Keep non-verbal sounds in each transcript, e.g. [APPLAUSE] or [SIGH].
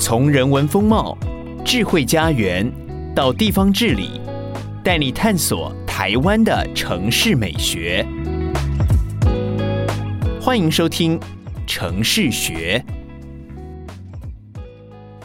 从人文风貌、智慧家园到地方治理，带你探索台湾的城市美学。欢迎收听《城市学》。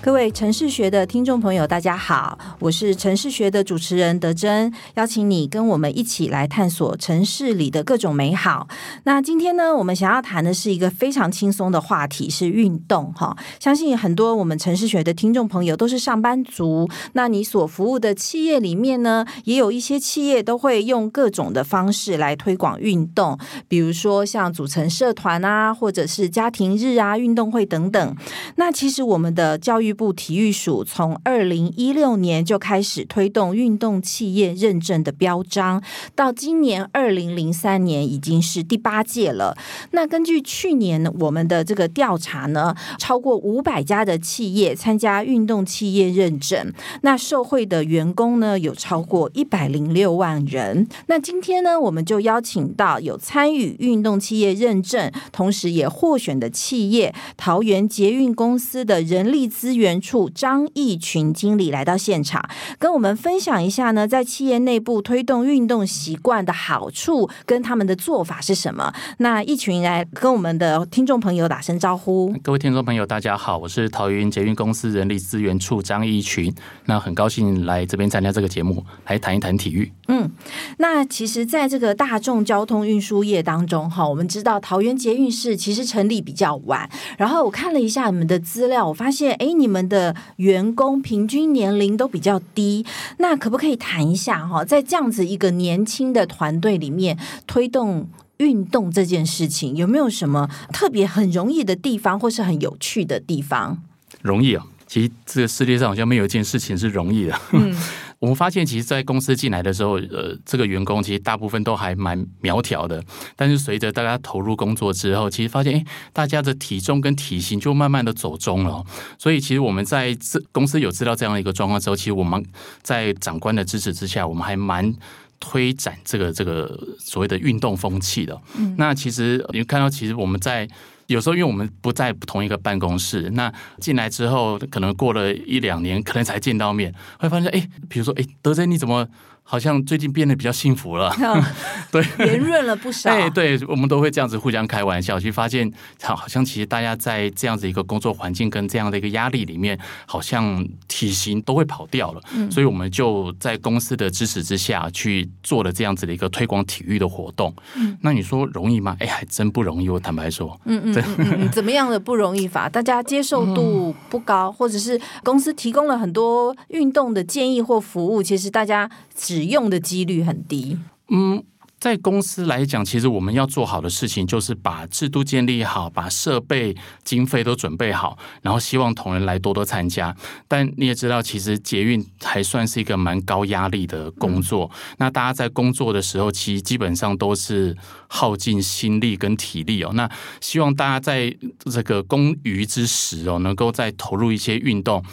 各位城市学的听众朋友，大家好，我是城市学的主持人德珍，邀请你跟我们一起来探索城市里的各种美好。那今天呢，我们想要谈的是一个非常轻松的话题，是运动哈。相信很多我们城市学的听众朋友都是上班族，那你所服务的企业里面呢，也有一些企业都会用各种的方式来推广运动，比如说像组成社团啊，或者是家庭日啊、运动会等等。那其实我们的教育部体育署从二零一六年就开始推动运动企业认证的标章，到今年二零零三年已经是第八届了。那根据去年我们的这个调查呢，超过五百家的企业参加运动企业认证，那受惠的员工呢有超过一百零六万人。那今天呢，我们就邀请到有参与运动企业认证，同时也获选的企业——桃园捷运公司的人力资源。源处张义群经理来到现场，跟我们分享一下呢，在企业内部推动运动习惯的好处跟他们的做法是什么？那义群来跟我们的听众朋友打声招呼。各位听众朋友，大家好，我是桃园捷运公司人力资源处张义群。那很高兴来这边参加这个节目，来谈一谈体育。嗯，那其实，在这个大众交通运输业当中，哈，我们知道桃园捷运是其实成立比较晚。然后我看了一下你们的资料，我发现，哎，你们。我们的员工平均年龄都比较低，那可不可以谈一下哈，在这样子一个年轻的团队里面推动运动这件事情，有没有什么特别很容易的地方，或是很有趣的地方？容易啊，其实这个世界上好像没有一件事情是容易的。嗯。[LAUGHS] 我们发现，其实，在公司进来的时候，呃，这个员工其实大部分都还蛮苗条的。但是，随着大家投入工作之后，其实发现，哎，大家的体重跟体型就慢慢的走中了。所以，其实我们在这公司有知道这样的一个状况之后，其实我们在长官的支持之下，我们还蛮推展这个这个所谓的运动风气的。嗯，那其实你看到，其实我们在。有时候，因为我们不在同一个办公室，那进来之后，可能过了一两年，可能才见到面，会发现，哎，比如说，哎，德珍，你怎么？好像最近变得比较幸福了，[LAUGHS] [LAUGHS] 对，圆润了不少。哎，对，我们都会这样子互相开玩笑，去发现，好像其实大家在这样子一个工作环境跟这样的一个压力里面，好像体型都会跑掉了。嗯，所以我们就在公司的支持之下去做了这样子的一个推广体育的活动。嗯，那你说容易吗？哎，还真不容易。我坦白说，嗯嗯，对嗯嗯，怎么样的不容易法？大家接受度不高，或者是公司提供了很多运动的建议或服务，其实大家。使用的几率很低。嗯，在公司来讲，其实我们要做好的事情就是把制度建立好，把设备、经费都准备好，然后希望同仁来多多参加。但你也知道，其实捷运还算是一个蛮高压力的工作。嗯。那大家在工作的时候，其实基本上都是耗尽心力跟体力哦。那希望大家在这个工余之时哦，能够再投入一些运动。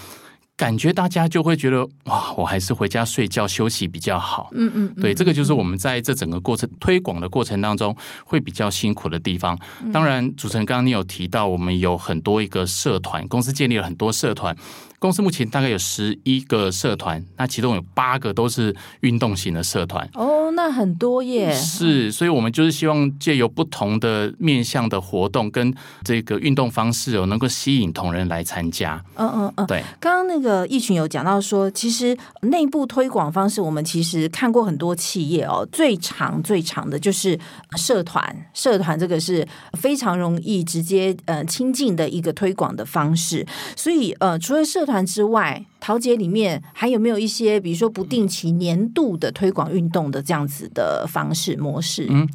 感觉大家就会觉得哇，我还是回家睡觉休息比较好。嗯嗯，对，这个就是我们在这整个过程推广的过程当中会比较辛苦的地方。当然，主持人刚刚你有提到，我们有很多一个社团，公司建立了很多社团。公司目前大概有十一个社团，那其中有八个都是运动型的社团。哦，那很多耶。是，所以我们就是希望借由不同的面向的活动跟这个运动方式哦，能够吸引同仁来参加。嗯嗯嗯，对。刚刚那个呃，一群有讲到说，其实内部推广方式，我们其实看过很多企业哦，最长最长的就是社团。社团这个是非常容易直接呃亲近的一个推广的方式。所以呃，除了社团之外，桃捷里面还有没有一些，比如说不定期年度的推广运动的这样子的方式模式？嗯，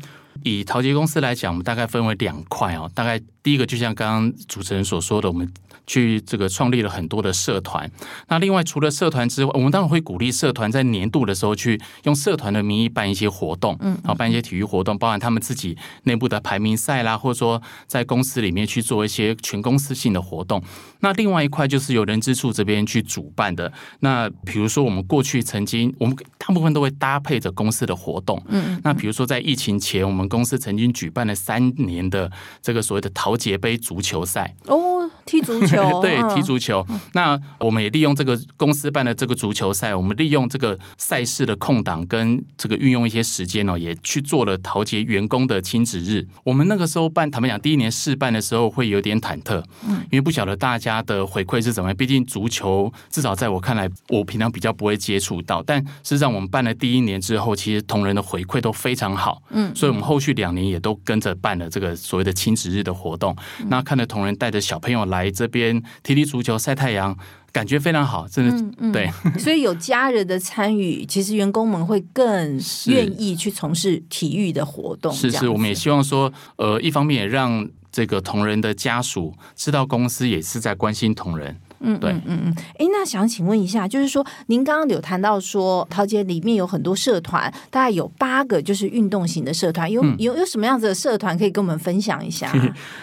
以陶杰公司来讲，我们大概分为两块哦。大概第一个就像刚刚主持人所说的，我们去这个创立了很多的社团。那另外除了社团之外，我们当然会鼓励社团在年度的时候去用社团的名义办一些活动，嗯，然后办一些体育活动，包含他们自己内部的排名赛啦，或者说在公司里面去做一些全公司性的活动。那另外一块就是由人之处这边去主办的。那比如说我们过去曾经，我们大部分都会搭配着公司的活动，嗯，那比如说在疫情前，我们公司曾经举办了三年的这个所谓的桃杰杯足球赛哦，踢足球，[LAUGHS] 对，踢足球。那我们也利用这个公司办的这个足球赛，我们利用这个赛事的空档跟这个运用一些时间哦，也去做了陶杰员工的亲子日。我们那个时候办，坦白讲，第一年试办的时候会有点忐忑，嗯，因为不晓得大家的回馈是怎么样。毕竟足球至少在我看来，我平常比较不会接触到。但事实际上，我们办了第一年之后，其实同仁的回馈都非常好，嗯，所以我们后续两年也都跟着办了这个所谓的亲子日的活动。嗯、那看着同仁带着小朋友来这边踢踢足球、晒太阳，感觉非常好，真的、嗯嗯、对。[LAUGHS] [LAUGHS] 所以有家人的参与，其实员工们会更愿意去从事体育的活动。是是，我们也希望说，呃，一方面也让这个同仁的家属知道公司也是在关心同仁。嗯，对，嗯嗯，哎，那想请问一下，就是说，您刚刚有谈到说，桃姐里面有很多社团，大概有八个就是运动型的社团，有有有什么样子的社团可以跟我们分享一下？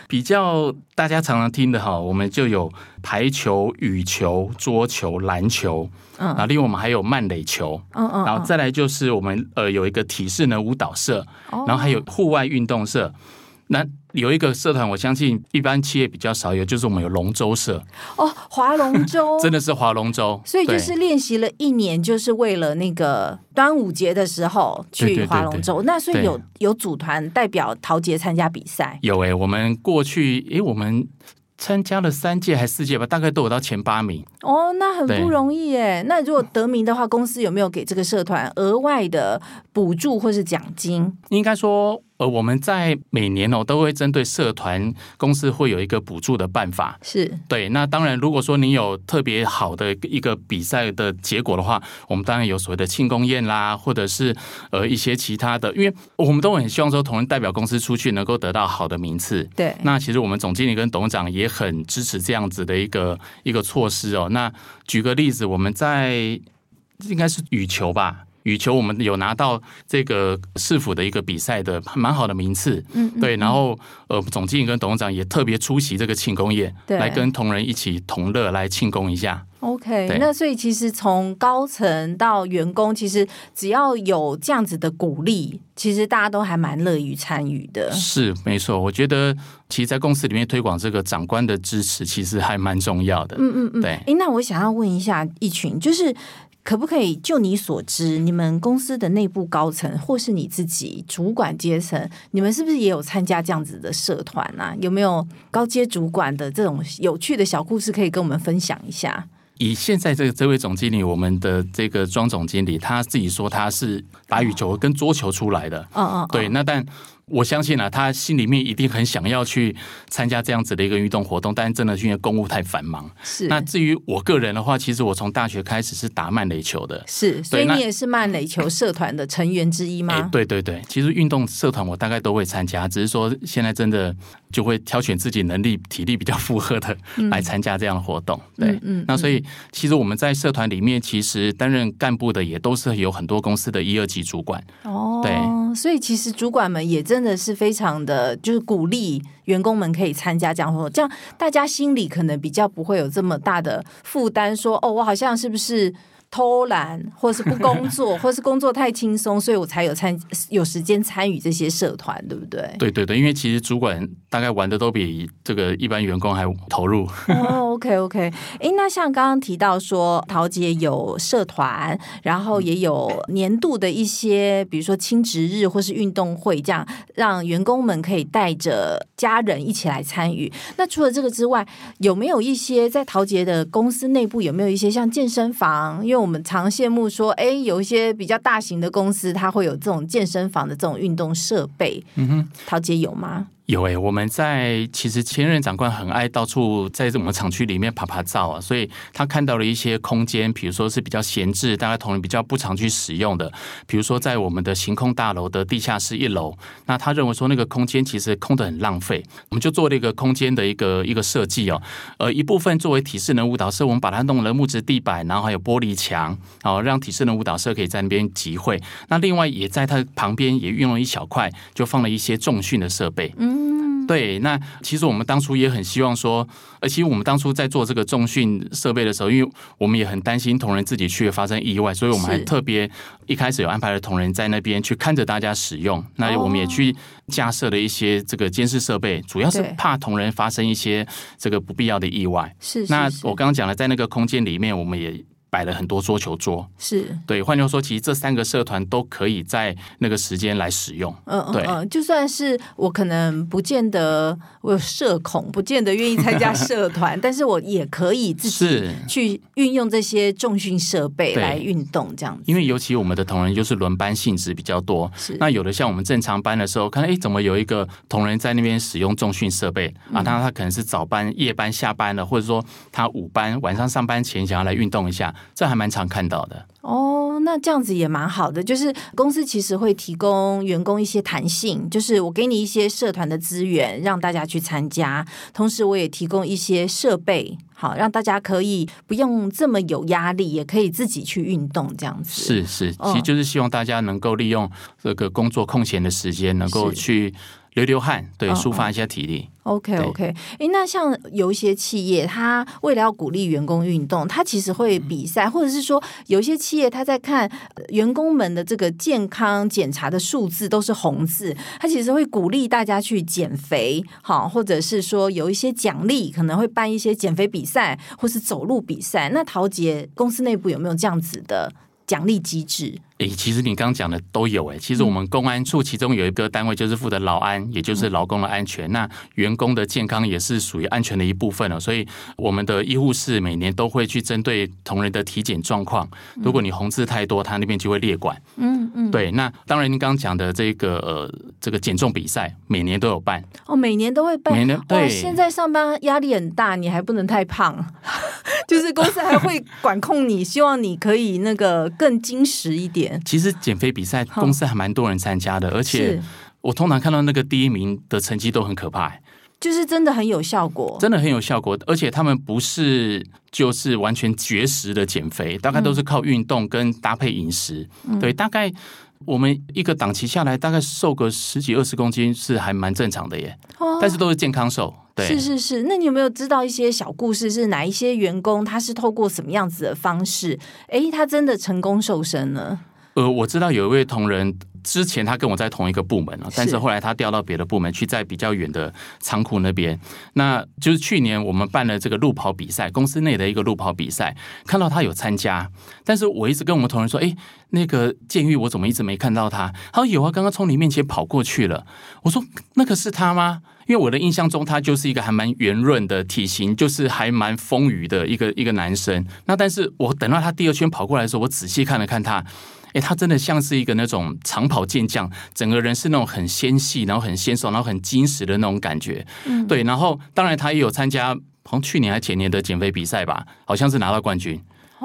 比较大家常常听的哈，我们就有排球、羽球、桌球、篮球，嗯，然后另外我们还有慢垒球，嗯嗯，然后再来就是我们呃有一个体适能舞蹈社，然后还有户外运动社。那有一个社团，我相信一般企业比较少有，就是我们有龙舟社哦，划龙舟 [LAUGHS] 真的是划龙舟，所以就是练习了一年，就是为了那个端午节的时候去划龙舟。那所以有有组团代表陶杰参加比赛？有诶、欸，我们过去诶、欸，我们。参加了三届还是四届吧，大概都有到前八名。哦，那很不容易耶。那如果得名的话，公司有没有给这个社团额外的补助或是奖金？应该说，呃，我们在每年哦都会针对社团公司会有一个补助的办法。是对。那当然，如果说你有特别好的一个比赛的结果的话，我们当然有所谓的庆功宴啦，或者是呃一些其他的，因为我们都很希望说，同仁代表公司出去能够得到好的名次。对。那其实我们总经理跟董事长也很支持这样子的一个一个措施哦。那举个例子，我们在应该是羽球吧，羽球我们有拿到这个市府的一个比赛的蛮好的名次，嗯，对。然后呃，总经理跟董事长也特别出席这个庆功宴，对，来跟同仁一起同乐，来庆功一下。OK，那所以其实从高层到员工，其实只要有这样子的鼓励，其实大家都还蛮乐于参与的。是没错，我觉得其实，在公司里面推广这个长官的支持，其实还蛮重要的。嗯嗯嗯，对。哎，那我想要问一下一群，就是可不可以就你所知，你们公司的内部高层，或是你自己主管阶层，你们是不是也有参加这样子的社团啊？有没有高阶主管的这种有趣的小故事可以跟我们分享一下？以现在这个这位总经理，我们的这个庄总经理，他自己说他是打羽球跟桌球出来的。嗯嗯，对，那但。我相信啊，他心里面一定很想要去参加这样子的一个运动活动，但是真的是因为公务太繁忙。是。那至于我个人的话，其实我从大学开始是打慢垒球的。是。所以你也是慢垒球社团的成员之一吗？欸、对对对，其实运动社团我大概都会参加，只是说现在真的就会挑选自己能力、体力比较负荷的来参加这样的活动。嗯、对。嗯，嗯。那所以其实我们在社团里面，其实担任干部的也都是有很多公司的一二级主管。哦。对。所以其实主管们也真的是非常的，就是鼓励员工们可以参加这样活动，这样大家心里可能比较不会有这么大的负担，说哦，我好像是不是？偷懒，或是不工作，[LAUGHS] 或是工作太轻松，所以我才有参有时间参与这些社团，对不对？对对对，因为其实主管大概玩的都比这个一般员工还投入。哦，OK OK，哎，那像刚刚提到说，陶杰有社团，然后也有年度的一些，比如说亲职日或是运动会，这样让员工们可以带着家人一起来参与。那除了这个之外，有没有一些在陶杰的公司内部有没有一些像健身房？因为我们常羡慕说，哎，有一些比较大型的公司，它会有这种健身房的这种运动设备。嗯哼，陶姐有吗？有诶、我们在其实前任长官很爱到处在我们厂区里面爬爬照啊，所以他看到了一些空间，比如说是比较闲置，大概同仁比较不常去使用的，比如说在我们的行空大楼的地下室一楼，那他认为说那个空间其实空得很浪费，我们就做了一个空间的一个一个设计哦，呃，一部分作为体适能舞蹈社，我们把它弄了木质地板，然后还有玻璃墙，好让体适能舞蹈社可以在那边集会。那另外也在它旁边也运用一小块，就放了一些重训的设备。嗯，对。那其实我们当初也很希望说，而且我们当初在做这个重训设备的时候，因为我们也很担心同仁自己去发生意外，所以我们还特别一开始有安排了同仁在那边去看着大家使用。那我们也去架设了一些这个监视设备，主要是怕同仁发生一些这个不必要的意外。是。那我刚刚讲了，在那个空间里面，我们也。摆了很多桌球桌，是对。换句话说，其实这三个社团都可以在那个时间来使用。嗯嗯嗯，就算是我可能不见得我有社恐，不见得愿意参加 [LAUGHS] 社团，但是我也可以自己去运用这些重训设备来运动，这样子。因为尤其我们的同仁就是轮班性质比较多，是。那有的像我们正常班的时候，看哎，怎么有一个同仁在那边使用重训设备啊？当然他可能是早班、夜班下班了，或者说他午班晚上上班前想要来运动一下。这还蛮常看到的哦，那这样子也蛮好的。就是公司其实会提供员工一些弹性，就是我给你一些社团的资源，让大家去参加，同时我也提供一些设备，好让大家可以不用这么有压力，也可以自己去运动，这样子。是是，其实就是希望大家能够利用这个工作空闲的时间，能够去流流汗，对，抒发一下体力。OK OK，哎，那像有一些企业，他为了要鼓励员工运动，他其实会比赛，或者是说有一些企业他在看员工们的这个健康检查的数字都是红字，他其实会鼓励大家去减肥，好，或者是说有一些奖励，可能会办一些减肥比赛，或是走路比赛。那陶杰公司内部有没有这样子的奖励机制？诶，其实你刚刚讲的都有诶。其实我们公安处其中有一个单位就是负责劳安，也就是劳工的安全。那员工的健康也是属于安全的一部分了。所以我们的医护室每年都会去针对同仁的体检状况。如果你红字太多，他那边就会列管。嗯嗯。对，那当然您刚刚讲的这个呃这个减重比赛，每年都有办。哦，每年都会办。每年对。现在上班压力很大，你还不能太胖，[LAUGHS] 就是公司还会管控你，希望你可以那个更精实一点。其实减肥。比赛公司还蛮多人参加的，而且我通常看到那个第一名的成绩都很可怕，就是真的很有效果，真的很有效果。而且他们不是就是完全绝食的减肥，大概都是靠运动跟搭配饮食。嗯、对，大概我们一个档期下来，大概瘦个十几二十公斤是还蛮正常的耶。哦、但是都是健康瘦。对，是是是。那你有没有知道一些小故事？是哪一些员工他是透过什么样子的方式，哎，他真的成功瘦身呢？呃，我知道有一位同仁，之前他跟我在同一个部门，但是后来他调到别的部门去，在比较远的仓库那边。那就是去年我们办了这个路跑比赛，公司内的一个路跑比赛，看到他有参加，但是我一直跟我们同仁说，哎，那个建玉我怎么一直没看到他？他说有啊，刚刚从你面前跑过去了。我说那个是他吗？因为我的印象中他就是一个还蛮圆润的体型，就是还蛮丰腴的一个一个男生。那但是我等到他第二圈跑过来的时候，我仔细看了看他。哎，他真的像是一个那种长跑健将，整个人是那种很纤细，然后很纤瘦，然后很精实的那种感觉。嗯，对。然后，当然他也有参加，好像去年还前年的减肥比赛吧，好像是拿到冠军。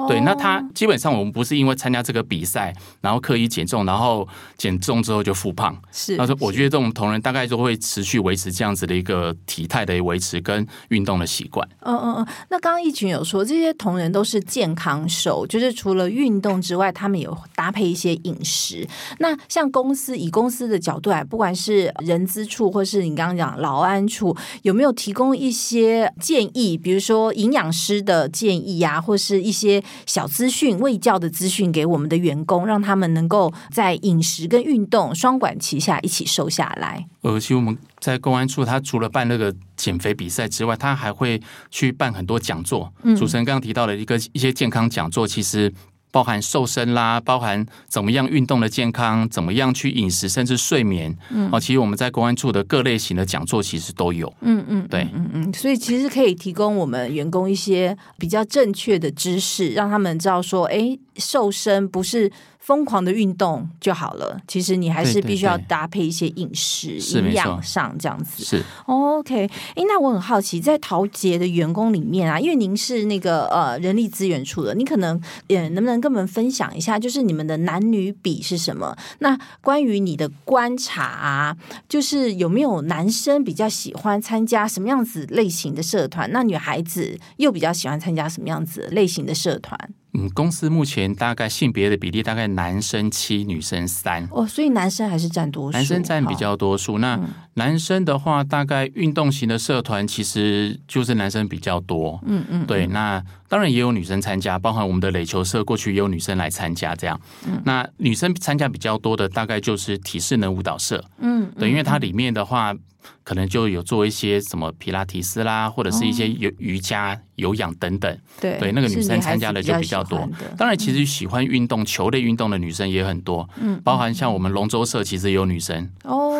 对，那他基本上我们不是因为参加这个比赛，然后刻意减重，然后减重之后就复胖。是，他说我觉得这种同仁大概就会持续维持这样子的一个体态的维持跟运动的习惯。嗯嗯嗯。那刚刚一群有说这些同仁都是健康瘦，就是除了运动之外，他们有搭配一些饮食。那像公司以公司的角度来，不管是人资处或是你刚刚讲劳安处，有没有提供一些建议？比如说营养师的建议呀、啊，或是一些。小资讯、卫教的资讯给我们的员工，让他们能够在饮食跟运动双管齐下，一起瘦下来。而且我们在公安处，他除了办那个减肥比赛之外，他还会去办很多讲座。主持人刚刚提到了一个一些健康讲座，其实。包含瘦身啦，包含怎么样运动的健康，怎么样去饮食，甚至睡眠。嗯，哦，其实我们在公安处的各类型的讲座其实都有。嗯嗯，对，嗯嗯，所以其实可以提供我们员工一些比较正确的知识，让他们知道说，哎，瘦身不是疯狂的运动就好了。其实你还是必须要搭配一些饮食、营养上这样子。是、哦、OK。哎，那我很好奇，在陶杰的员工里面啊，因为您是那个呃人力资源处的，你可能也能不能跟我们分享一下，就是你们的男女比是什么？那关于你的观察啊，就是有没有男生比较喜欢参加什么样子类型的社团？那女孩子又比较喜欢参加什么样子类型的社团？嗯，公司目前大概性别的比例大概男生七，女生三。哦，所以男生还是占多数。男生占比较多数。那男生的话，大概运动型的社团其实就是男生比较多。嗯嗯。对，那当然也有女生参加，包含我们的垒球社，过去也有女生来参加这样。嗯。那女生参加比较多的，大概就是体适能舞蹈社。嗯。对，因为它里面的话。可能就有做一些什么皮拉提斯啦，或者是一些有瑜伽、哦、有氧等等。对对，那个女生参加的就比较多。当然，其实喜欢运动、嗯、球类运动的女生也很多。嗯，包含像我们龙舟社，其实也有女生。哦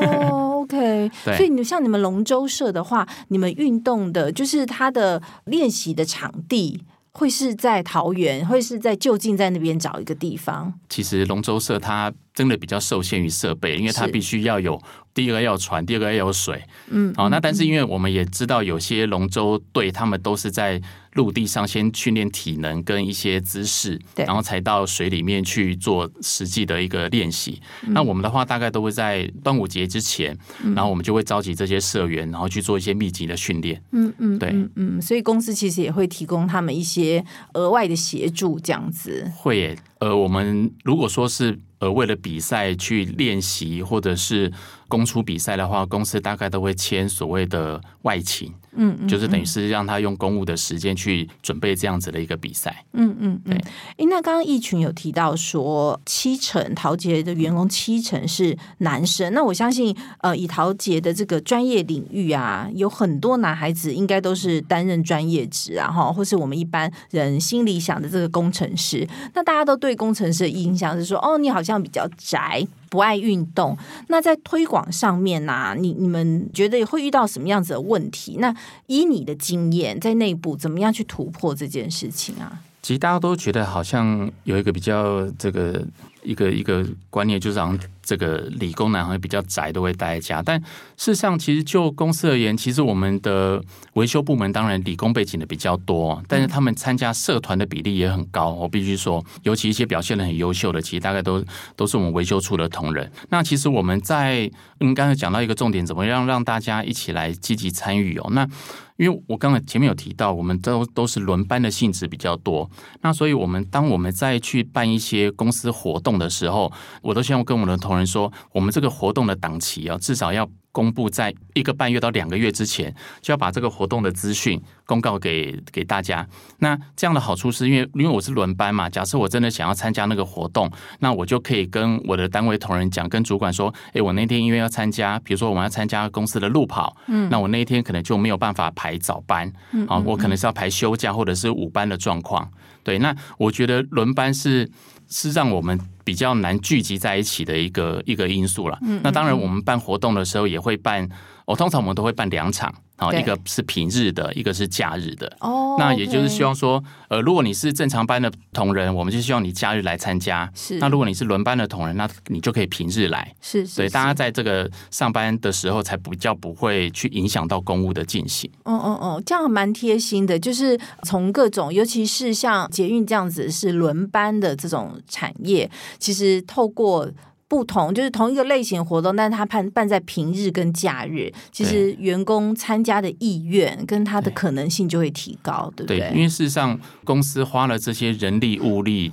，OK。对，所以你像你们龙舟社的话，你们运动的就是它的练习的场地。会是在桃园，会是在就近在那边找一个地方。其实龙舟社它真的比较受限于设备，因为它必须要有第一个要有船，第二个要有水。嗯，好，那但是因为我们也知道有些龙舟队他们都是在陆地上先训练体能跟一些姿势，对，然后才到水里面去做实际的一个练习。嗯。那我们的话大概都会在端午节之前，然后我们就会召集这些社员，然后去做一些密集的训练。嗯嗯，对，嗯嗯，所以公司其实也会提供他们一些额外的协助，这样子。会耶，呃，我们如果说是。呃为了比赛去练习，或者是公出比赛的话，公司大概都会签所谓的外勤。嗯，嗯，就是等于是让他用公务的时间去准备这样子的一个比赛。嗯嗯，对。哎，那刚刚一群有提到说，七成陶杰的员工七成是男生。那我相信，呃，以陶杰的这个专业领域啊，有很多男孩子应该都是担任专业职啊，哈，或是我们一般人心里想的这个工程师。那大家都对工程师的印象是说，哦，你好像比较宅。不爱运动，那在推广上面呢、你你们觉得会遇到什么样子的问题？那以你的经验，在内部怎么样去突破这件事情啊？其实大家都觉得好像有一个比较这个。一个一个观念就是，好像这个理工男会比较宅，都会待在家。但事实上，其实就公司而言，其实我们的维修部门当然理工背景的比较多，但是他们参加社团的比例也很高。我必须说，尤其一些表现的很优秀的，其实大概都都是我们维修处的同仁。那其实我们在嗯刚才讲到一个重点，怎么样让大家一起来积极参与哦？那因为我刚才前面有提到，我们都都是轮班的性质比较多，那所以我们当我们再去办一些公司活动的时候，我都希望跟我们的同说，我们这个活动的档期啊，至少要。公布在一个半月到两个月之前，就要把这个活动的资讯公告给给大家。那这样的好处是因为，因为我是轮班嘛，假设我真的想要参加那个活动，那我就可以跟我的单位同仁讲，跟主管说，哎，我那天因为要参加，比如说我们要参加公司的路跑，嗯，那我那一天可能就没有办法排早班，嗯，啊，我可能是要排休假或者是午班的状况。对，那我觉得轮班是是让我们。比较难聚集在一起的一个一个因素了。那当然，我们办活动的时候也会办，我通常我们都会办两场。好，一个是平日的，一个是假日的。哦，那也就是希望说，呃，如果你是正常班的同仁，我们就希望你假日来参加。是。那如果你是轮班的同仁，那你就可以平日来。是。所以大家在这个上班的时候，才比较不会去影响到公务的进行。哦哦哦，这样蛮贴心的。就是从各种，尤其是像捷运这样子是轮班的这种产业，其实透过。不同就是同一个类型活动，但是他办办在平日跟假日，其实员工参加的意愿跟他的可能性就会提高，对，对不对？对，因为事实上公司花了这些人力物力。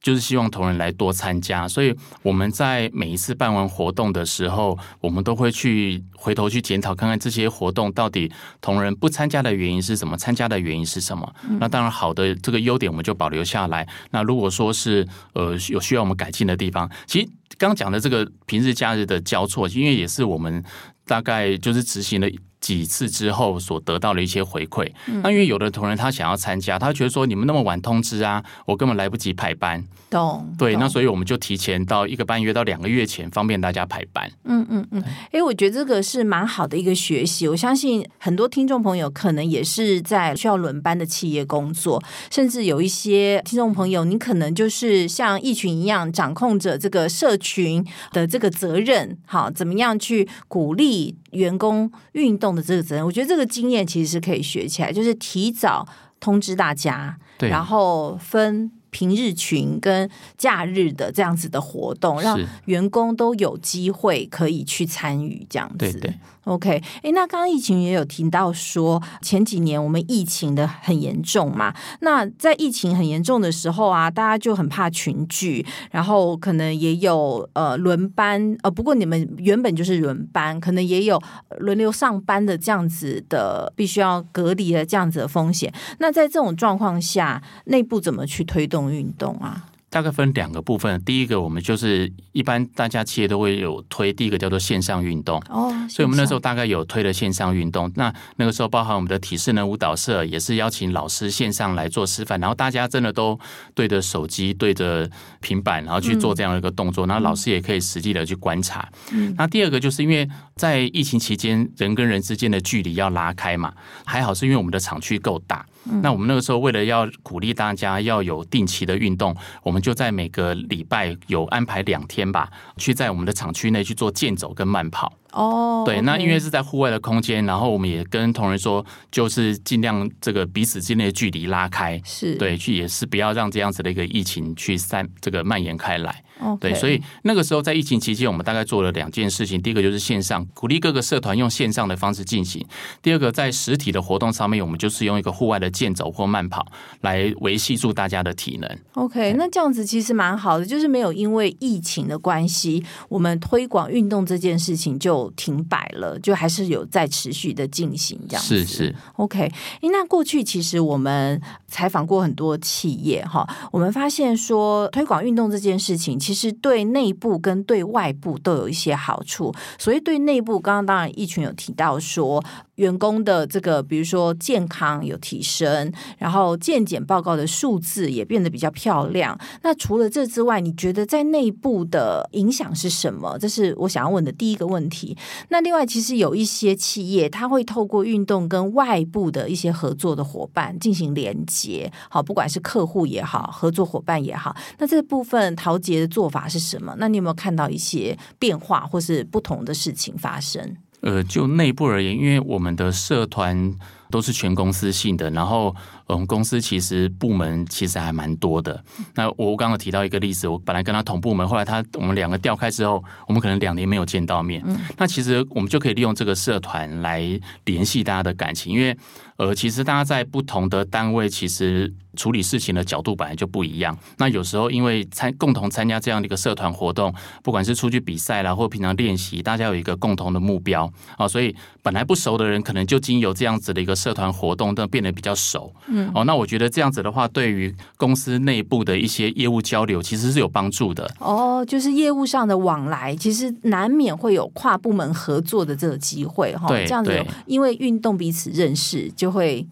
就是希望同仁来多参加，所以我们在每一次办完活动的时候，我们都会去回头去检讨，看看这些活动到底同仁不参加的原因是什么，参加的原因是什么。嗯、那当然，好的这个优点我们就保留下来。那如果说是呃有需要我们改进的地方，其实刚刚讲的这个平日假日的交错，因为也是我们大概就是执行了。几次之后所得到的一些回馈。嗯、那因为有的同仁他想要参加，他觉得说你们那么晚通知啊，我根本来不及排班。懂。对，那所以我们就提前到一个半月到两个月前，方便大家排班。嗯嗯嗯。哎，我觉得这个是蛮好的一个学习。我相信很多听众朋友可能也是在需要轮班的企业工作，甚至有一些听众朋友，你可能就是像一群一样掌控着这个社群的这个责任。好，怎么样去鼓励员工运动的这个责任？我觉得这个经验其实是可以学起来，就是提早通知大家，对，然后分平日群跟假日的这样子的活动，让员工都有机会可以去参与这样子。对对。OK，哎，那刚刚疫情也有听到说，前几年我们疫情的很严重嘛。那在疫情很严重的时候啊，大家就很怕群聚，然后可能也有呃轮班，呃不过你们原本就是轮班，可能也有轮流上班的这样子的，必须要隔离的这样子的风险。那在这种状况下，内部怎么去推动运动啊？大概分两个部分，第一个我们就是一般大家企业都会有推，第一个叫做线上运动哦，所以我们那时候大概有推了线上运动。那那个时候包含我们的体适能舞蹈社也是邀请老师线上来做示范，然后大家真的都对着手机、对着平板，然后去做这样的一个动作，然后老师也可以实际的去观察。嗯，那第二个就是因为在疫情期间，人跟人之间的距离要拉开嘛，还好是因为我们的厂区够大。那我们那个时候为了要鼓励大家要有定期的运动，我们就在每个礼拜有安排两天吧，去在我们的厂区内去做健走跟慢跑。哦，对，那因为是在户外的空间，然后我们也跟同仁说，就是尽量这个彼此之间的距离拉开，是对，去也是不要让这样子的一个疫情去散这个蔓延开来。对，所以那个时候在疫情期间，我们大概做了两件事情。第一个就是线上鼓励各个社团用线上的方式进行；第二个在实体的活动上面，我们就是用一个户外的健走或慢跑来维系住大家的体能。OK，那这样子其实蛮好的，就是没有因为疫情的关系，我们推广运动这件事情就停摆了，就还是有在持续的进行这样子。是是 OK，那过去其实我们采访过很多企业哈，我们发现说推广运动这件事情。其实对内部跟对外部都有一些好处，所以对内部，刚刚当然一群有提到说，员工的这个比如说健康有提升，然后健检报告的数字也变得比较漂亮。那除了这之外，你觉得在内部的影响是什么？这是我想要问的第一个问题。那另外，其实有一些企业，它会透过运动跟外部的一些合作的伙伴进行连接，好，不管是客户也好，合作伙伴也好，那这部分陶杰的。做法是什么？那你有没有看到一些变化或是不同的事情发生？呃，就内部而言，因为我们的社团都是全公司性的，然后我们公司其实部门其实还蛮多的。那我刚刚提到一个例子，我本来跟他同部门，后来他我们两个调开之后，我们可能两年没有见到面。那其实我们就可以利用这个社团来联系大家的感情，因为呃，其实大家在不同的单位，其实。处理事情的角度本来就不一样。那有时候因为参共同参加这样的一个社团活动，不管是出去比赛啦，或平常练习，大家有一个共同的目标啊，所以本来不熟的人，可能就经由这样子的一个社团活动，都变得比较熟。嗯，哦，那我觉得这样子的话，对于公司内部的一些业务交流，其实是有帮助的。哦，就是业务上的往来，其实难免会有跨部门合作的这个机会哈。对，这样子，因为运动彼此认识，就会。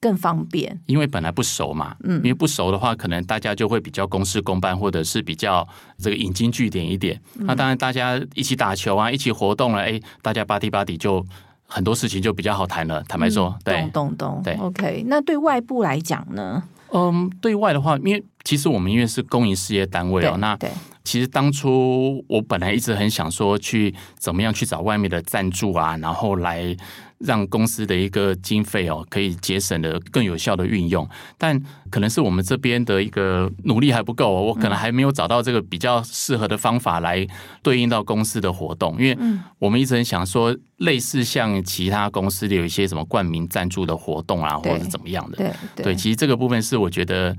更方便，因为本来不熟嘛，嗯，因为不熟的话，可能大家就会比较公事公办，或者是比较这个引经据典一点。嗯、那当然，大家一起打球啊，一起活动了，哎，大家巴蒂巴蒂就很多事情就比较好谈了。坦白说，嗯、对，懂懂懂，对，OK。那对外部来讲呢？嗯，对外的话，因为其实我们因为是公营事业单位哦，那其实当初我本来一直很想说去怎么样去找外面的赞助啊，然后来。让公司的一个经费哦，可以节省的更有效的运用，但可能是我们这边的一个努力还不够哦，我可能还没有找到这个比较适合的方法来对应到公司的活动，因为我们一直很想说，类似像其他公司的有一些什么冠名赞助的活动啊，或者是怎么样的，对对，对，其实这个部分是我觉得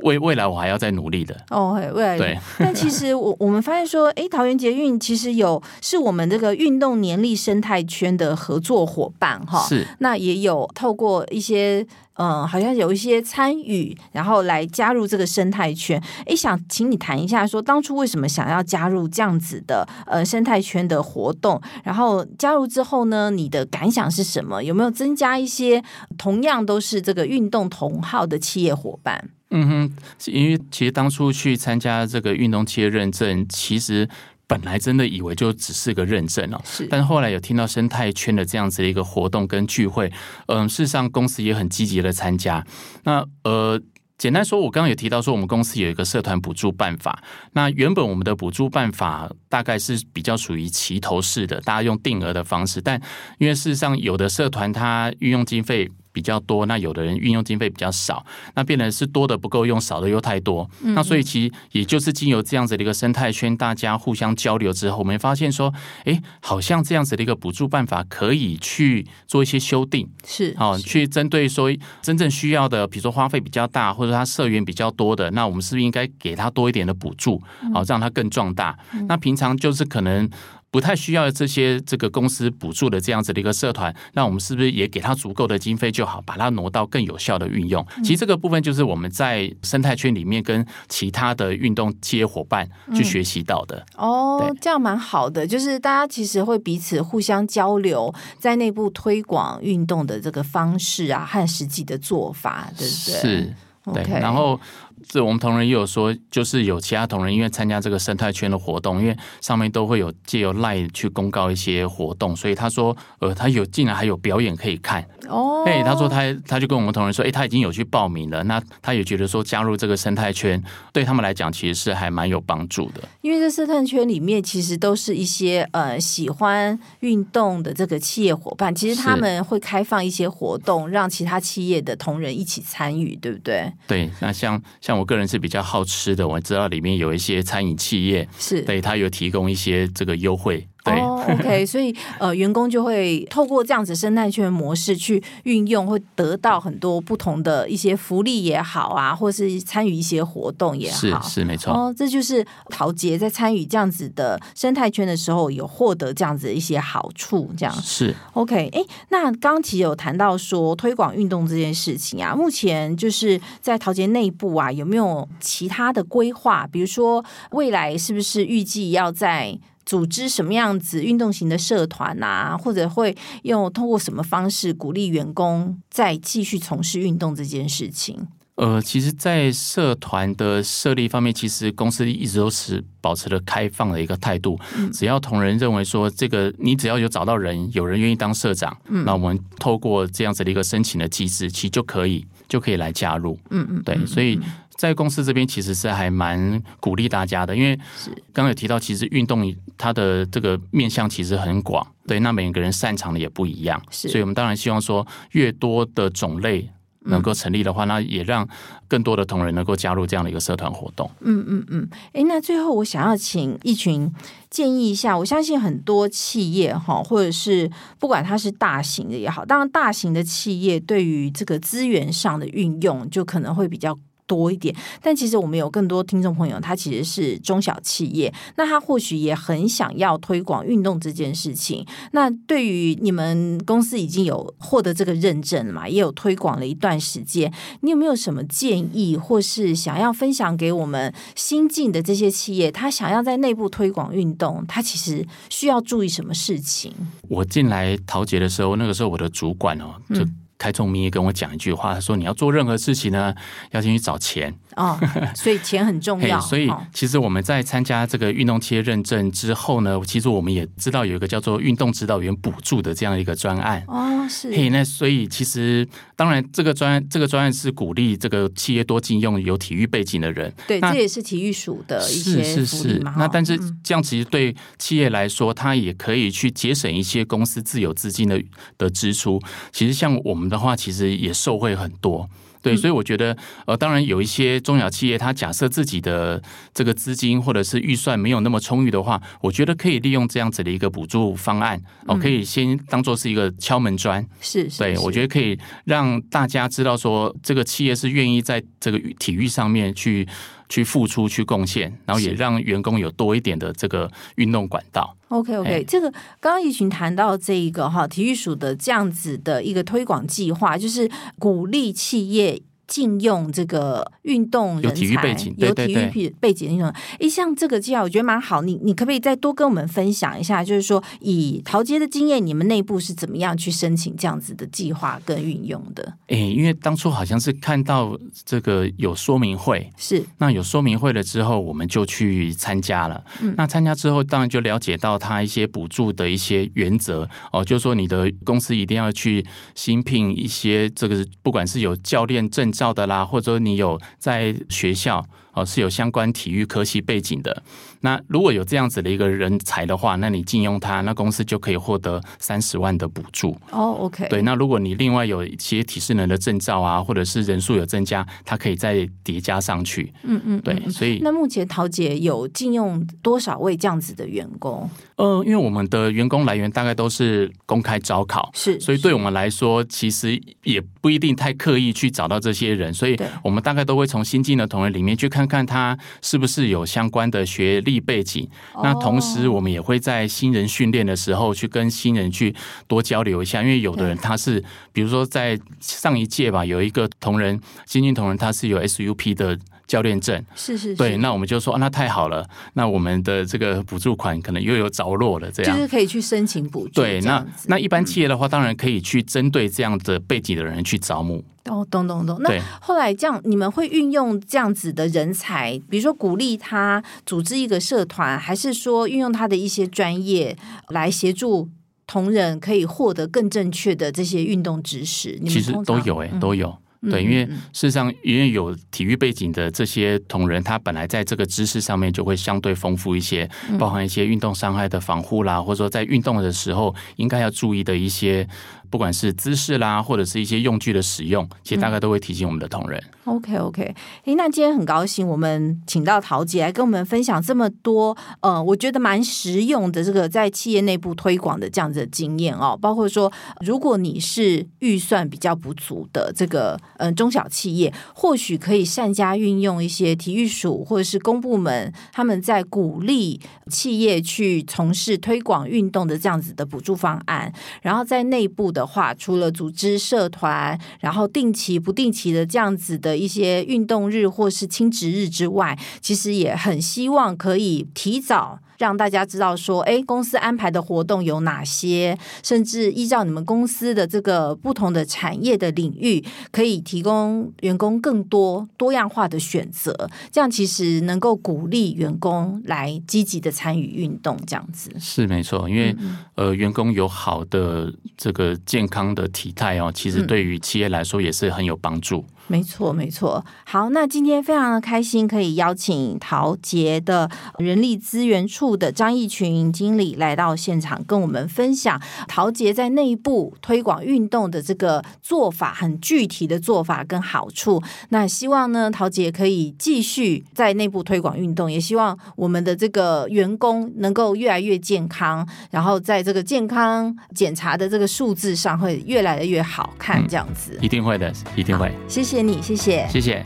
未未来我还要再努力的哦，未来对。但其实我我们发现说，哎，桃园捷运其实有是我们这个运动年历生态圈的合作伙伴。哈，是那也有透过一些嗯，好像有一些参与，然后来加入这个生态圈。诶，想请你谈一下，说当初为什么想要加入这样子的呃生态圈的活动？然后加入之后呢，你的感想是什么？有没有增加一些同样都是这个运动同号的企业伙伴？嗯哼，因为其实当初去参加这个运动企业认证，其实本来真的以为就只是个认证哦，是。但后来有听到生态圈的这样子的一个活动跟聚会，嗯，事实上公司也很积极的参加。那呃。简单说，我刚刚有提到说，我们公司有一个社团补助办法。那原本我们的补助办法大概是比较属于齐头式的，大家用定额的方式。但因为事实上，有的社团它运用经费。比较多，那有的人运用经费比较少，那变成是多的不够用，少的又太多。那所以其实也就是经由这样子的一个生态圈，大家互相交流之后，我们发现说，哎，好像这样子的一个补助办法可以去做一些修订，是好去针对说真正需要的，比如说花费比较大或者他社员比较多的，那我们是不是应该给他多一点的补助，好让他更壮大？嗯、那平常就是可能。不太需要这些这个公司补助的这样子的一个社团，那我们是不是也给他足够的经费就好，把它挪到更有效的运用？其实这个部分就是我们在生态圈里面跟其他的运动企业伙伴去学习到的。嗯、哦，这样蛮好的，就是大家其实会彼此互相交流，在内部推广运动的这个方式啊，和实际的做法，对不对？是，对。然后。这我们同仁也有说，就是有其他同仁因为参加这个生态圈的活动，因为上面都会有借由 LINE 去公告一些活动，所以他说，呃，他有竟然还有表演可以看哦。哎，他说他他就跟我们同仁说，哎，他已经有去报名了，那他也觉得说加入这个生态圈对他们来讲其实是还蛮有帮助的。因为这生态圈里面其实都是一些呃喜欢运动的这个企业伙伴，其实他们会开放一些活动，让其他企业的同仁一起参与，对不对？对，那像像。像我个人是比较好吃的，我知道里面有一些餐饮企业，是对他有提供一些这个优惠。对，OK，[LAUGHS] 所以呃，员工就会透过这样子生态圈模式去运用，会得到很多不同的一些福利也好啊，或是参与一些活动也好，是是没错。哦，这就是陶杰在参与这样子的生态圈的时候，有获得这样子的一些好处，这样是 OK。哎，那刚其实有谈到说推广运动这件事情啊，目前就是在陶杰内部啊，有没有其他的规划？比如说未来是不是预计要在组织什么样子运动型的社团啊，或者会用通过什么方式鼓励员工再继续从事运动这件事情？呃，其实，在社团的设立方面，其实公司一直都是保持了开放的一个态度。嗯，只要同仁认为说，这个你只要有找到人，有人愿意当社长，嗯，那我们透过这样子的一个申请的机制，其实就可以就可以来加入。嗯嗯，对，所以。在公司这边其实是还蛮鼓励大家的，因为刚刚有提到，其实运动它的这个面向其实很广，对，那每个人擅长的也不一样，是，所以我们当然希望说，越多的种类能够成立的话，那也让更多的同仁能够加入这样的一个社团活动。嗯嗯嗯，哎，那最后我想要请一群建议一下，我相信很多企业哈，或者是不管它是大型的也好，当然大型的企业对于这个资源上的运用就可能会比较。多一点，但其实我们有更多听众朋友，他其实是中小企业，那他或许也很想要推广运动这件事情。那对于你们公司已经有获得这个认证了嘛，也有推广了一段时间，你有没有什么建议，或是想要分享给我们新进的这些企业，他想要在内部推广运动，他其实需要注意什么事情？我进来陶杰的时候，那个时候我的主管哦，就。开宗明义跟我讲一句话，他说：“你要做任何事情呢，要先去找钱。”哦，所以钱很重要。所以其实我们在参加这个运动企业认证之后呢，其实我们也知道有一个叫做运动指导员补助的这样一个专案。哦，是。嘿，那所以其实当然这个专案这个专案是鼓励这个企业多禁用有体育背景的人。对，这也是体育署的一些是是是。那但是这样其实对企业来说，它也可以去节省一些公司自有资金的的支出。其实像我们的话，其实也受惠很多。对，所以我觉得，呃，当然有一些中小企业，它假设自己的这个资金或者是预算没有那么充裕的话，我觉得可以利用这样子的一个补助方案，哦，可以先当做是一个敲门砖。是，是，对，我觉得可以让大家知道说，这个企业是愿意在这个体育上面去。去付出、去贡献，然后也让员工有多一点的这个运动管道。OK OK，嘿这个刚刚一群谈到这一个哈体育署的这样子的一个推广计划，就是鼓励企业禁用这个运动人才，有体育背景，有体育背景那种。哎，像这个计划，我觉得蛮好。你你可不可以再多跟我们分享一下？就是说，以陶杰的经验，你们内部是怎么样去申请这样子的计划跟运用的？哎，因为当初好像是看到这个有说明会，是那有说明会了之后，我们就去参加了。嗯，那参加之后，当然就了解到他一些补助的一些原则哦，就是说你的公司一定要去新聘一些这个，不管是有教练证到的啦，或者你有在学校。哦，是有相关体育科系背景的。那如果有这样子的一个人才的话，那你禁用他，那公司就可以获得三十万的补助。哦，OK。对，那如果你另外有一些体适能的证照啊，或者是人数有增加，它可以再叠加上去。嗯嗯，对。所以，那目前桃姐有禁用多少位这样子的员工？呃，因为我们的员工来源大概都是公开招考，是，所以对我们来说，其实也不一定太刻意去找到这些人，所以我们大概都会从新进的同仁里面去看看看他是不是有相关的学历背景。那同时，我们也会在新人训练的时候去跟新人去多交流一下，因为有的人他是，比如说在上一届吧，有一个同仁，新进同仁他是有 SUP 的。教练证是是是，对，那我们就说，啊，那太好了，那我们的这个补助款可能又有着落了，这样就是可以去申请补助。对，那那一般企业的话，当然可以去针对这样的背景的人去招募。哦，懂懂懂。那后来这样，你们会运用这样子的人才，比如说鼓励他组织一个社团，还是说运用他的一些专业来协助同仁可以获得更正确的这些运动知识？你们其实都有哎、欸，都有。对，因为事实上，因为有体育背景的这些同仁，他本来在这个知识上面就会相对丰富一些，包含一些运动伤害的防护啦，或者说在运动的时候应该要注意的一些。不管是姿势啦，或者是一些用具的使用，其实大概都会提醒我们的同仁。OK OK，诶，那今天很高兴，我们请到桃姐来跟我们分享这么多，呃，我觉得蛮实用的这个在企业内部推广的这样子的经验哦。包括说，如果你是预算比较不足的这个嗯、呃、中小企业，或许可以善加运用一些体育署或者是公部门他们在鼓励企业去从事推广运动的这样子的补助方案，然后在内部的。的话，除了组织社团，然后定期、不定期的这样子的一些运动日或是亲职日之外，其实也很希望可以提早。让大家知道说，哎，公司安排的活动有哪些，甚至依照你们公司的这个不同的产业的领域，可以提供员工更多多样化的选择。这样其实能够鼓励员工来积极的参与运动，这样子是没错。因为呃，员工有好的这个健康的体态哦，其实对于企业来说也是很有帮助。没错，没错。好，那今天非常的开心，可以邀请陶杰的人力资源处的张义群经理来到现场，跟我们分享陶杰在内部推广运动的这个做法，很具体的做法跟好处。那希望呢，陶杰可以继续在内部推广运动，也希望我们的这个员工能够越来越健康，然后在这个健康检查的这个数字上会越来的越好看，这样子。嗯，一定会的，一定会。谢谢。谢谢你，谢谢，谢谢。